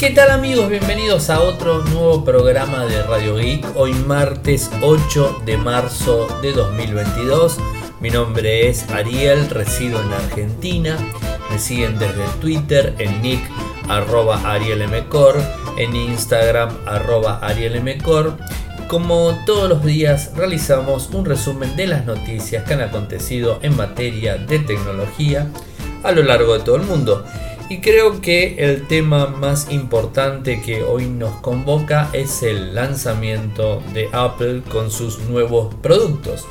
¿Qué tal amigos? Bienvenidos a otro nuevo programa de Radio Geek. Hoy martes 8 de marzo de 2022. Mi nombre es Ariel, resido en Argentina. Me siguen desde Twitter en nick arroba arielmcor, en Instagram arroba arielmcor. Como todos los días realizamos un resumen de las noticias que han acontecido en materia de tecnología a lo largo de todo el mundo. Y creo que el tema más importante que hoy nos convoca es el lanzamiento de Apple con sus nuevos productos.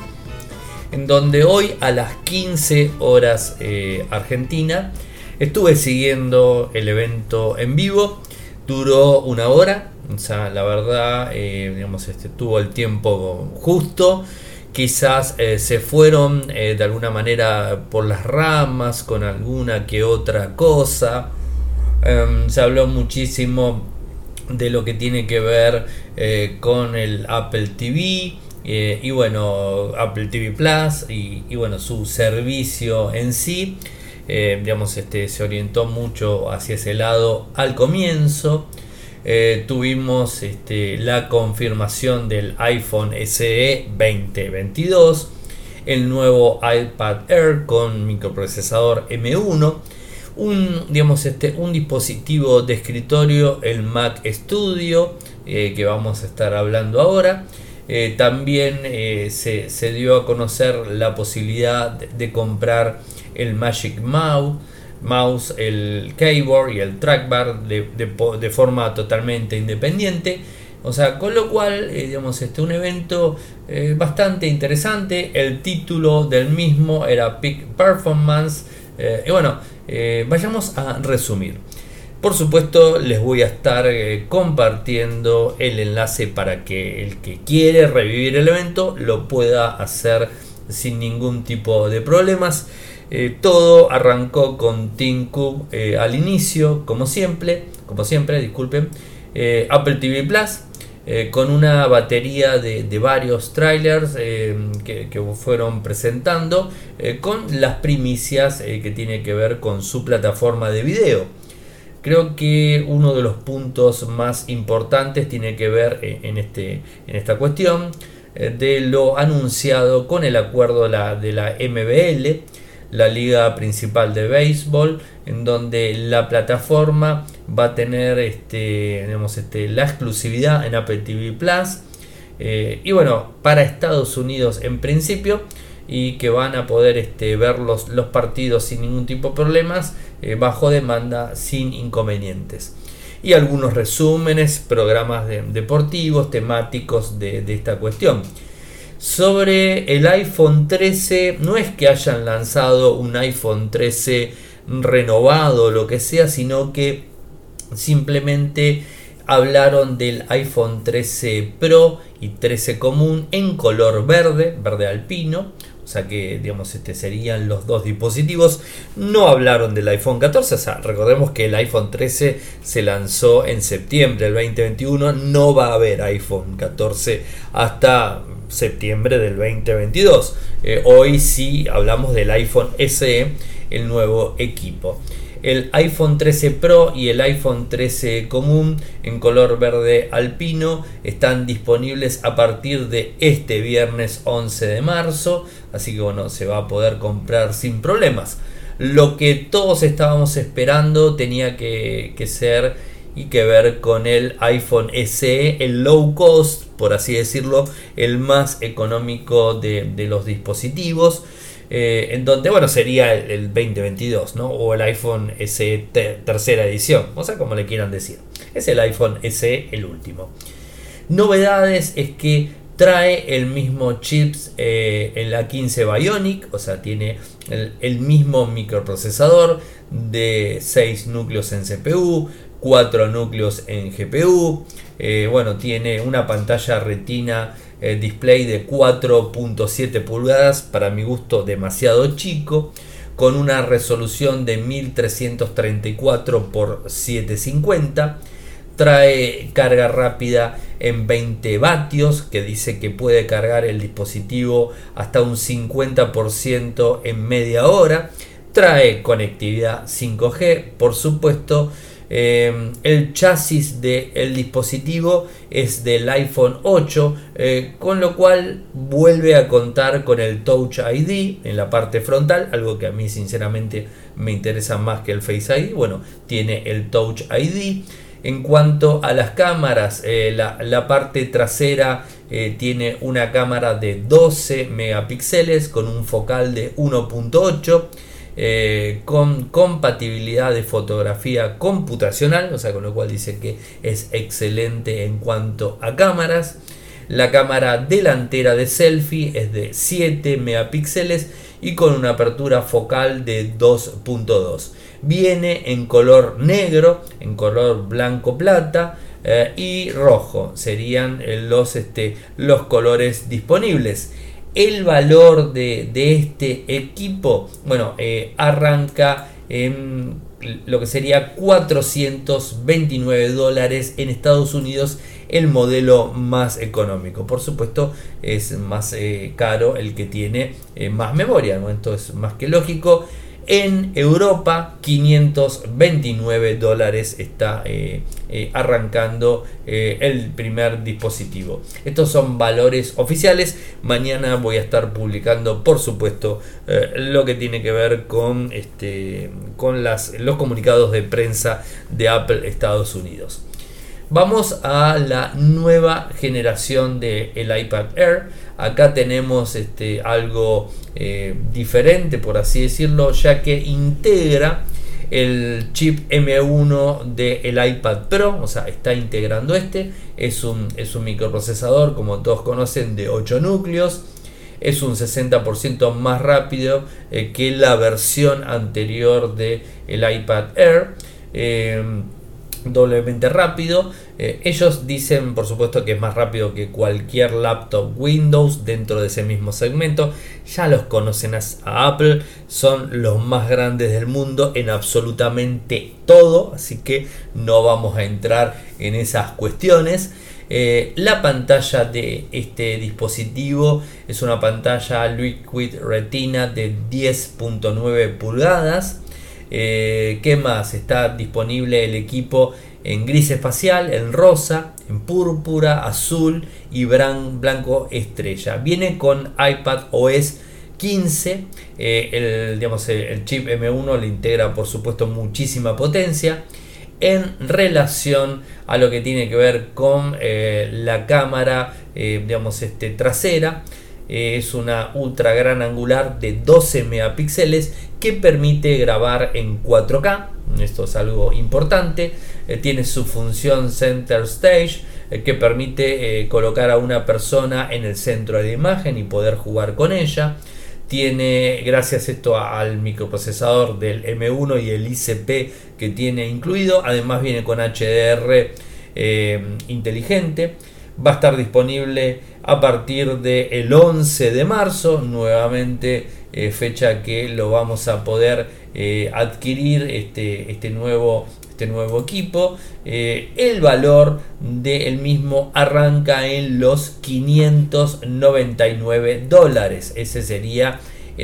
En donde hoy a las 15 horas eh, Argentina estuve siguiendo el evento en vivo. Duró una hora. O sea, la verdad, eh, digamos, este, tuvo el tiempo justo quizás eh, se fueron eh, de alguna manera por las ramas con alguna que otra cosa. Em, se habló muchísimo de lo que tiene que ver eh, con el Apple TV y bueno, Apple TV Plus y, bueno, su servicio en sí. digamos, este, se orientó mucho hacia ese lado al comienzo. Eh, tuvimos este, la confirmación del iPhone SE 2022, el nuevo iPad Air con microprocesador M1, un, digamos, este, un dispositivo de escritorio, el Mac Studio, eh, que vamos a estar hablando ahora. Eh, también se, dio a conocer la posibilidad de comprar el Magic Mouse mouse, el keyboard y el trackbar de, de, forma totalmente independiente. O sea, con lo cual, eh, digamos, este un evento eh, bastante interesante. El título del mismo era Peak Performance. Eh, y bueno, vayamos a resumir. Por supuesto, les voy a estar compartiendo el enlace para que el que quiere revivir el evento lo pueda hacer sin ningún tipo de problemas. Eh, todo arrancó con Cook eh, al inicio, como siempre, como siempre, disculpen, eh, Apple TV Plus, con una batería de, varios trailers que, fueron presentando, con las primicias que tiene que ver con su plataforma de video. Creo que uno de los puntos más importantes tiene que ver en, este, en esta cuestión de lo anunciado con el acuerdo de la MBL la liga principal de béisbol, en donde la plataforma va a tener este, este, la exclusividad en Apple TV Plus. Eh, y bueno, para Estados Unidos en principio, y que van a poder este, ver los, partidos sin ningún tipo de problemas, eh, bajo demanda, sin inconvenientes. Y algunos resúmenes, programas deportivos, temáticos de esta cuestión. Sobre el iPhone 13, no es que hayan lanzado un iPhone 13 renovado o lo que sea, sino que simplemente hablaron del iPhone 13 Pro y 13 común en color verde, verde alpino. O sea que, digamos, este serían los dos dispositivos. No hablaron del iPhone 14. O sea, recordemos que el iPhone 13 se lanzó en septiembre del 2021. No va a haber iPhone 14 hasta septiembre del 2022. Eh, hoy sí hablamos del iPhone SE, el nuevo equipo. El iPhone 13 Pro y el iPhone 13 común en color verde alpino están disponibles a partir de este viernes 11 de marzo, así que bueno, se va a poder comprar sin problemas. Lo que todos estábamos esperando tenía que, que ser y que ver con el iPhone SE, el low cost, por así decirlo, el más económico de, los dispositivos. Eh, en donde, bueno, sería el, 2022, ¿no? O el iPhone SE tercera edición, o sea, como le quieran decir. Es el iPhone SE el último. Novedades es que trae el mismo chips en la 15 Bionic, o sea, tiene el, el mismo microprocesador de 6 núcleos en CPU, 4 núcleos en GPU. Eh, bueno, tiene una pantalla retina eh, display de 4.7 pulgadas, para mi gusto demasiado chico, con una resolución de 1334 x 750. Trae carga rápida en 20 vatios, que dice que puede cargar el dispositivo hasta un 50% en media hora. Trae conectividad 5G, por supuesto, Eh, el chasis del dispositivo es del iPhone 8, eh, con lo cual vuelve a contar con el Touch ID en la parte frontal, algo que a mí sinceramente me interesa más que el Face ID. Bueno, tiene el Touch ID. En cuanto a las cámaras, eh, la, parte trasera tiene una cámara de 12 megapíxeles con un focal de 1.8 eh, con compatibilidad de fotografía computacional, o sea, con lo cual dice que es excelente en cuanto a cámaras. La cámara delantera de selfie es de 7 megapíxeles y con una apertura focal de 2.2. Viene en color negro, en color blanco plata eh, y rojo. Serían los, este, los colores disponibles el valor de, este equipo, bueno, eh, arranca en lo que sería 429 dólares en Estados Unidos el modelo más económico. Por supuesto es más eh, caro el que tiene eh, más memoria, ¿no? Esto es más que lógico. En Europa 529 dólares está eh, eh, arrancando eh, el primer dispositivo. Estos son valores oficiales. Mañana voy a estar publicando por supuesto lo que tiene que ver con, este, con los comunicados de prensa de Apple Estados Unidos. Vamos a la nueva generación del iPad Air. Acá tenemos este, algo eh, diferente, por así decirlo, ya que integra el chip M1 del iPad Pro, o sea, está integrando este. Es un, es un microprocesador, como todos conocen, de 8 núcleos. Es un 60% más rápido eh, que la versión anterior del el iPad Air. Eh, doblemente rápido. Eh, ellos dicen, por supuesto, que es más rápido que cualquier laptop Windows dentro de ese mismo segmento. Ya los conocen a, Apple, son los más grandes del mundo en absolutamente todo, así que no vamos a entrar en esas cuestiones. Eh, la pantalla de este dispositivo es una pantalla Liquid Retina de 10.9 pulgadas. Eh, ¿Qué más? Está disponible el equipo en gris espacial, en rosa, en púrpura, azul y blanco estrella. Viene con iPad OS 15. Eh, el, digamos, el chip M1 le integra por supuesto muchísima potencia en relación a lo que tiene que ver con eh, la cámara digamos, este, trasera es una ultra gran angular de 12 megapíxeles que permite grabar en 4K. Esto es algo importante. Eh, tiene su función Center Stage eh, que permite eh, colocar a una persona en el centro de la imagen y poder jugar con ella. Tiene, gracias esto al microprocesador del M1 y el ICP que tiene incluido, además viene con HDR inteligente va a estar disponible a partir del 11 de marzo, nuevamente eh, fecha que lo vamos a poder eh, adquirir este, este, nuevo, este nuevo equipo. Eh, el valor del mismo arranca en los 599 dólares. Ese sería el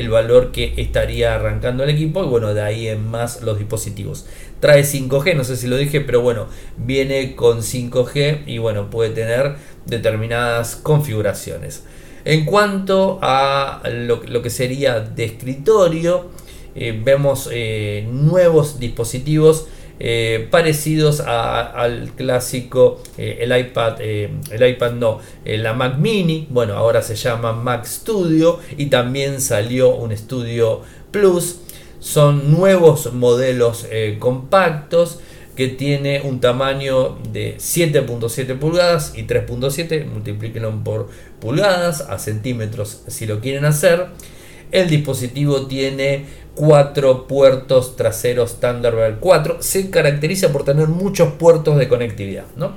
valor que estaría arrancando el equipo y bueno, de ahí en más los dispositivos. Trae 5G, no sé si lo dije, pero bueno, viene con 5G y bueno, puede tener determinadas configuraciones. En cuanto a lo, que sería de escritorio, eh, vemos eh, nuevos dispositivos eh, parecidos al clásico el iPad, el iPad no, la Mac Mini, bueno, ahora se llama Mac Studio y también salió un Studio Plus. Son nuevos modelos compactos que tiene un tamaño de 7.7 pulgadas y 3.7, multiplíquenlo por pulgadas a centímetros si lo quieren hacer. El dispositivo tiene cuatro puertos traseros Thunderbird 4. Se caracteriza por tener muchos puertos de conectividad. ¿no?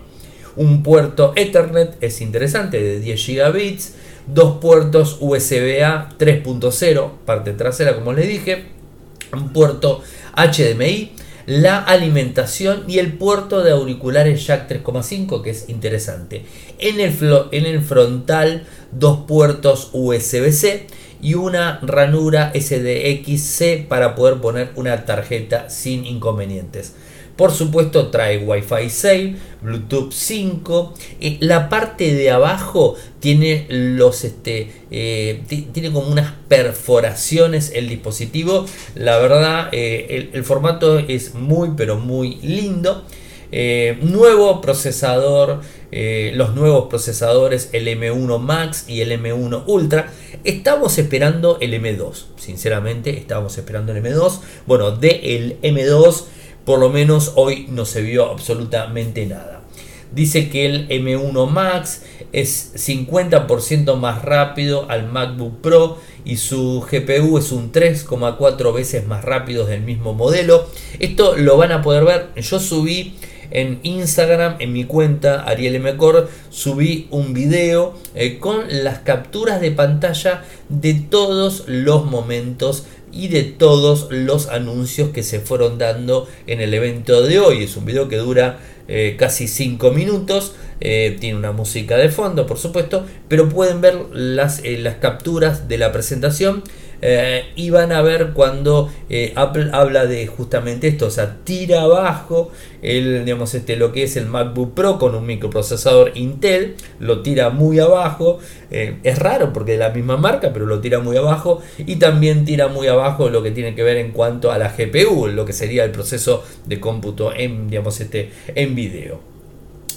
Un puerto Ethernet es interesante de 10 gigabits. Dos puertos USB-A 3.0, parte trasera como les dije. Un puerto HDMI la alimentación y el puerto de auriculares jack 3,5 que es interesante. En el, en el frontal dos puertos USB-C y una ranura SDXC para poder poner una tarjeta sin inconvenientes. Por supuesto trae Wi-Fi 6, Bluetooth 5. Eh, la parte de abajo tiene los este eh, tiene como unas perforaciones el dispositivo. La verdad el, el, formato es muy pero muy lindo. nuevo procesador eh, los nuevos procesadores, el M1 Max y el M1 Ultra. Estamos esperando el M2, sinceramente estamos esperando el M2. Bueno, de el M2 por lo menos hoy no se vio absolutamente nada. Dice que el M1 Max es 50% más rápido al MacBook Pro y su GPU es un 3,4 veces más rápido del mismo modelo. Esto lo van a poder ver. Yo subí en Instagram, en mi cuenta Ariel Mcor, subí un video eh, con las capturas de pantalla de todos los momentos y de todos los anuncios que se fueron dando en el evento de hoy. Es un video que dura eh, casi 5 minutos. Eh, tiene una música de fondo, por supuesto, pero pueden ver las, las capturas de la presentación eh, y van a ver cuando eh, Apple habla de justamente esto, o sea, tira abajo el, digamos, este, lo que es el MacBook Pro con un microprocesador Intel, lo tira muy abajo, eh, es raro porque es la misma marca, pero lo tira muy abajo y también tira muy abajo lo que tiene que ver en cuanto a la GPU, lo que sería el proceso de cómputo en, digamos, este, en video.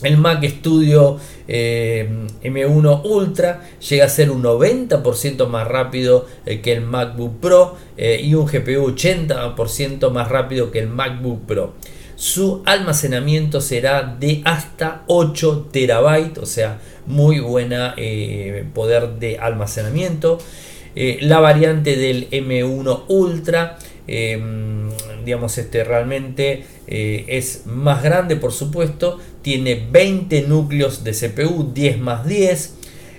El Mac Studio eh, M1 Ultra llega a ser un 90% más rápido eh, que el MacBook Pro eh, y un GPU 80% más rápido que el MacBook Pro. Su almacenamiento será de hasta 8 terabytes, o sea, muy buena poder de almacenamiento. la variante del M1 Ultra digamos, este realmente eh, es más grande, por supuesto. Tiene 20 núcleos de CPU, 10 más 10.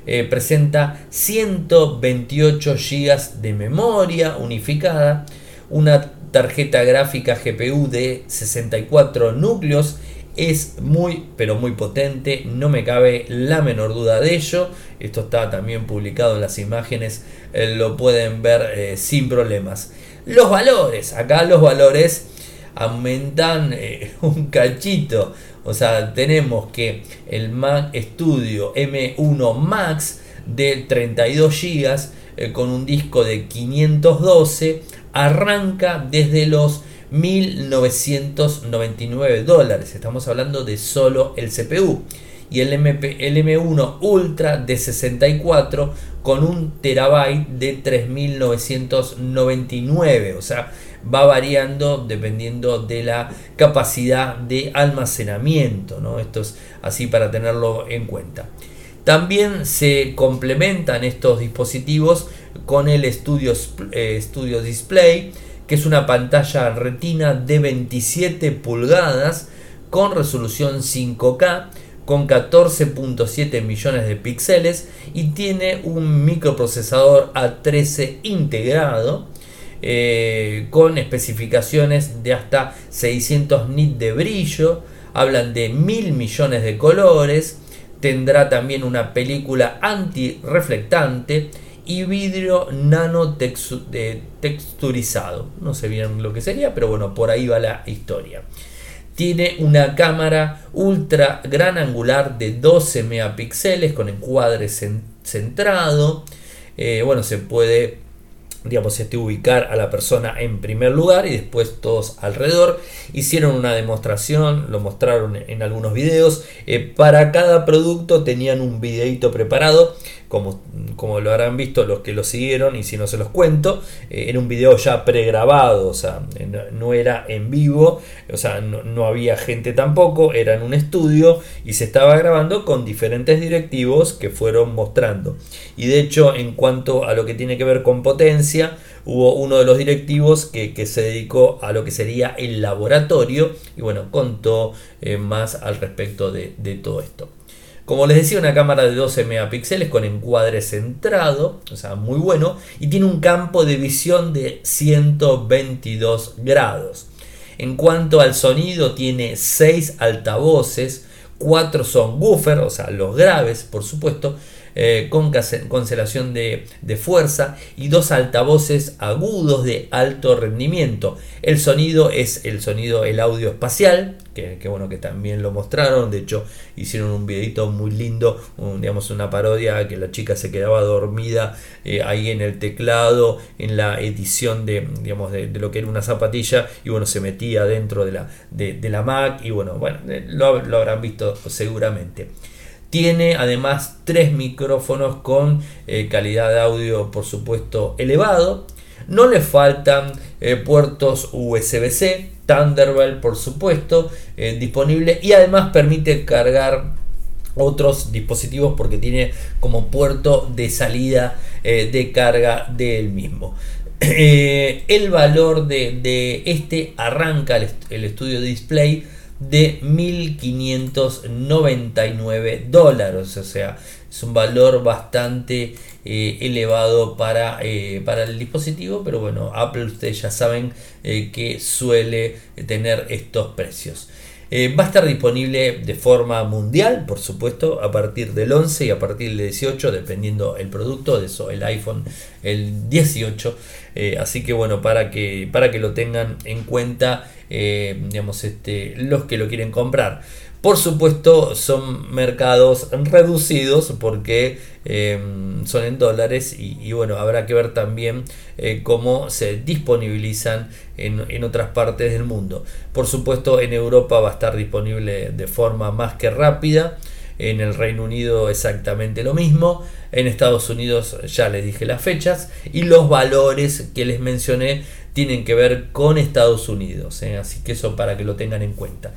Eh, presenta 128 GB de memoria unificada. Una tarjeta gráfica GPU de 64 núcleos es muy pero muy potente, no me cabe la menor duda de ello. Esto está también publicado en las imágenes, eh, lo pueden ver sin problemas. Los valores, acá los valores aumentan eh, un cachito. O sea, tenemos que el Mac Studio M1 Max de 32 GB eh, con un disco de 512 arranca desde los 1999 dólares. Estamos hablando de solo el CPU. Y el, MP, el M1 Ultra de 64 con un terabyte de 3999. O sea, va variando dependiendo de la capacidad de almacenamiento. ¿no? Esto es así para tenerlo en cuenta. También se complementan estos dispositivos con el Studio, eh, Studio Display, que es una pantalla retina de 27 pulgadas con resolución 5K con 14.7 millones de píxeles y tiene un microprocesador A13 integrado eh, con especificaciones de hasta 600 nits de brillo, hablan de mil millones de colores, tendrá también una película antirreflectante y vidrio nano texturizado. No sé bien lo que sería, pero bueno, por ahí va la historia. Tiene una cámara ultra gran angular de 12 megapíxeles con encuadre centrado. Eh, bueno, se puede digamos, este, ubicar a la persona en primer lugar y después todos alrededor. Hicieron una demostración, lo mostraron en algunos videos. Eh, para cada producto tenían un videito preparado como, lo habrán visto los que lo siguieron y si no se los cuento, eh, era un video ya pregrabado, o sea, no, era en vivo, o sea, no, había gente tampoco, era en un estudio y se estaba grabando con diferentes directivos que fueron mostrando. Y de hecho, en cuanto a lo que tiene que ver con potencia, hubo uno de los directivos que, se dedicó a lo que sería el laboratorio y bueno, contó eh, más al respecto de todo esto. Como les decía, una cámara de 12 megapíxeles con encuadre centrado, o sea, muy bueno, y tiene un campo de visión de 122 grados. En cuanto al sonido, tiene 6 altavoces, 4 son buffer, o sea, los graves, por supuesto, eh, con cancelación de, fuerza y dos altavoces agudos de alto rendimiento. El sonido es el sonido, el audio espacial, que, bueno que también lo mostraron, de hecho hicieron un videito muy lindo, digamos una parodia que la chica se quedaba dormida eh, ahí en el teclado, en la edición de, digamos, de, lo que era una zapatilla y bueno se metía dentro de la, de, la Mac y bueno, bueno eh, lo, lo habrán visto seguramente. Tiene además tres micrófonos con eh, calidad de audio, por supuesto, elevado. No le faltan eh, puertos USB-C, Thunderbolt, por supuesto, eh, disponible y además permite cargar otros dispositivos porque tiene como puerto de salida de carga del mismo. el valor de, este arranca el, el estudio display de 1.599 dólares. O sea, es un valor bastante eh, elevado para, eh, para el dispositivo, pero bueno, Apple ustedes ya saben eh, que suele tener estos precios. Va a estar disponible de forma mundial, por supuesto, a partir del 11 y a partir del 18, dependiendo el producto, de eso el iPhone el 18. así que bueno, para que, para que lo tengan en cuenta eh, digamos, este, los que lo quieren comprar. Por supuesto, son mercados reducidos porque eh, son en dólares y, bueno, habrá que ver también eh, cómo se disponibilizan en, en, otras partes del mundo. Por supuesto, en Europa va a estar disponible de forma más que rápida. En el Reino Unido exactamente lo mismo. En Estados Unidos ya les dije las fechas y los valores que les mencioné tienen que ver con Estados Unidos. ¿eh? Así que eso para que lo tengan en cuenta.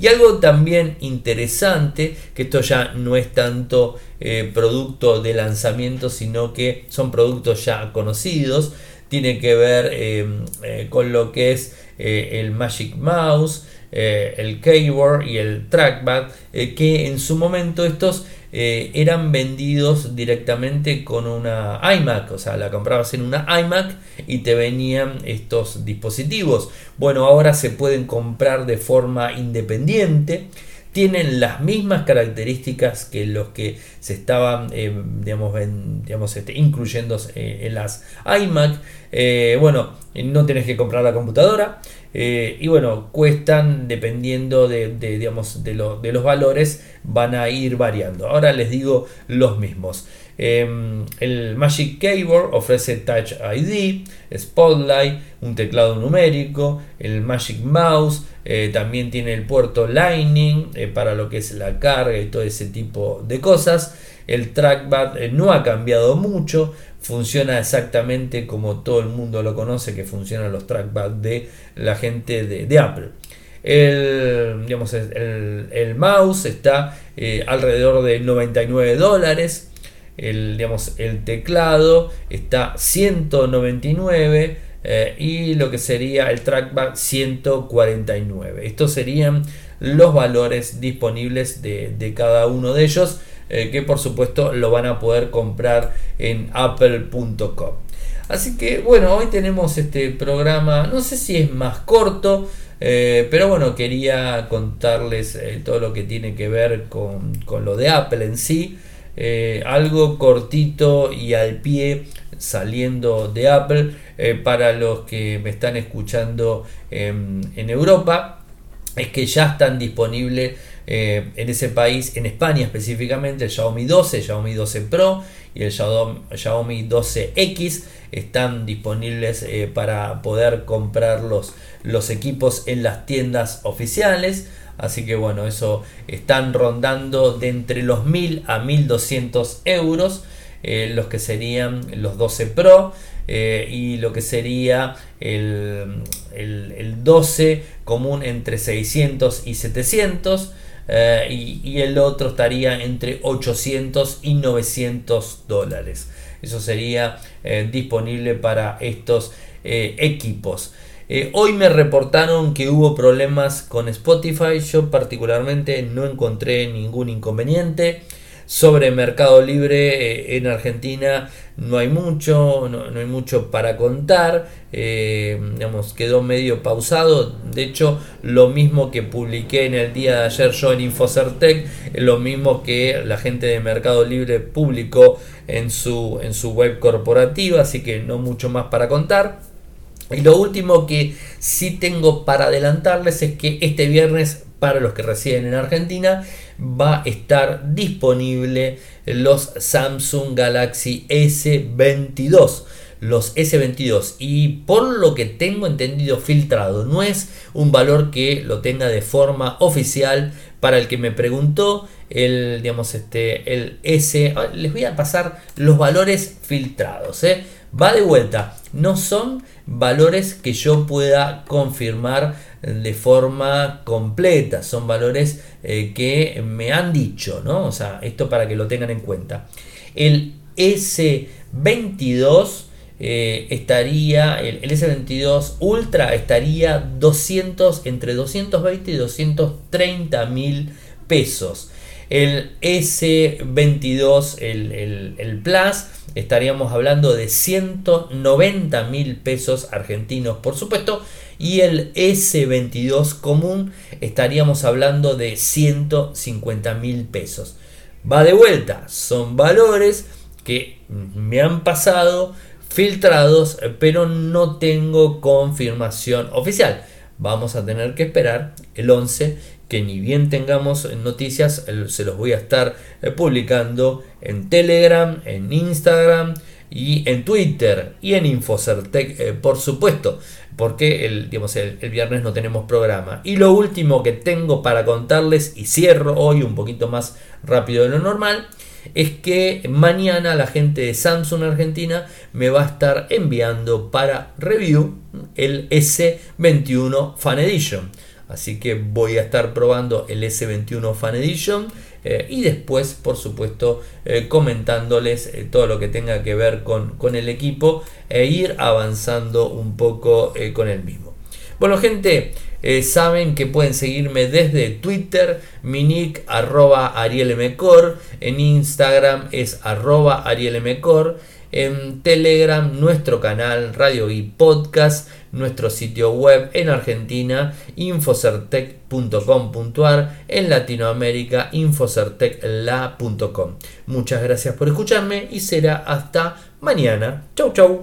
Y algo también interesante, que esto ya no es tanto eh, producto de lanzamiento, sino que son productos ya conocidos, tiene que ver eh, con lo que es el Magic Mouse, el keyboard y el trackpad, que en su momento estos eh, eran vendidos directamente con una iMac, o sea, la comprabas en una iMac y te venían estos dispositivos. Bueno, ahora se pueden comprar de forma independiente tienen las mismas características que los que se estaban eh, digamos, este, incluyendo eh, en las iMac. bueno, no tienes que comprar la computadora. Eh, y bueno, cuestan dependiendo de, digamos, de, los valores, van a ir variando. Ahora les digo los mismos. Em, el Magic Keyboard ofrece Touch ID, Spotlight, un teclado numérico. El Magic Mouse eh, también tiene el puerto Lightning eh, para lo que es la carga y todo ese tipo de cosas. El trackpad no ha cambiado mucho, funciona exactamente como todo el mundo lo conoce que funcionan los trackpads de la gente de, Apple. El, digamos, el, mouse está eh, alrededor de 99 dólares. El, digamos, el teclado está 199 eh, y lo que sería el trackpad 149. Estos serían los valores disponibles de, de cada uno de ellos. Eh, que por supuesto lo van a poder comprar en apple.com. Así que bueno, hoy tenemos este programa, no sé si es más corto, eh, pero bueno, quería contarles todo lo que tiene que ver con, lo de Apple en sí. Algo cortito y al pie saliendo de Apple para los que me están escuchando en Europa es que ya están disponibles eh, en ese país, en España específicamente, el Xiaomi 12, el Xiaomi 12 Pro y el Xiaomi 12X están disponibles eh, para poder comprar los, los equipos en las tiendas oficiales. Así que bueno, eso están rondando de entre los 1000 a 1200 euros. Eh, los que serían los 12 Pro y lo que sería el, el, el, 12 común entre 600 y 700 eh, y, el otro estaría entre 800 y 900 dólares. Eso sería eh, disponible para estos eh, hoy me reportaron que hubo problemas con Spotify. Yo particularmente no encontré ningún inconveniente. Sobre Mercado Libre en Argentina no hay mucho, no, hay mucho para contar, eh, digamos, quedó medio pausado, de hecho lo mismo que publiqué en el día de ayer yo en Infocertec, lo mismo que la gente de Mercado Libre publicó en su, en su web corporativa, así que no mucho más para contar. Y lo último que sí tengo para adelantarles es que este viernes, para los que residen en Argentina, va a estar disponible los Samsung Galaxy S22 los S22 y por lo que tengo entendido filtrado no es un valor que lo tenga de forma oficial. Para el que me preguntó el digamos este el S ah, les voy a pasar los valores filtrados ¿eh? Va de vuelta. No son valores que yo pueda confirmar de forma completa. Son valores eh, que me han dicho no o sea esto para que lo tengan en cuenta. El S22 eh, estaría, el, S22 Ultra estaría 200, entre 220 y 230 mil pesos. El S22, el, el, Plus, estaríamos hablando de 190 mil pesos argentinos, por supuesto. Y el S22 común estaríamos hablando de 150 mil pesos. Va de vuelta, son valores que me han pasado filtrados, pero no tengo confirmación oficial. Vamos a tener que esperar el 11, que ni bien tengamos noticias, se los voy a estar eh, publicando en Telegram, en Instagram y en Twitter y en Infocertec, eh, por supuesto, porque el, el, el, viernes no tenemos programa. Y lo último que tengo para contarles, y cierro hoy un poquito más rápido de lo normal, es que mañana la gente de Samsung Argentina me va a estar enviando para review el S21 Fan Edition. Así que voy a estar probando el S21 Fan Edition eh, y después, por supuesto, eh, comentándoles eh, todo lo que tenga que ver con, con, el equipo e ir avanzando un poco con el mismo. Bueno, gente, saben que pueden seguirme desde Twitter, mi nick arroba arielmcor, en Instagram es arroba arielmcor, en Telegram nuestro canal Radio y Podcast, nuestro sitio web en Argentina infocertec.com.ar, en Latinoamérica infocertecla.com. Muchas gracias por escucharme y será hasta mañana. Chau chau.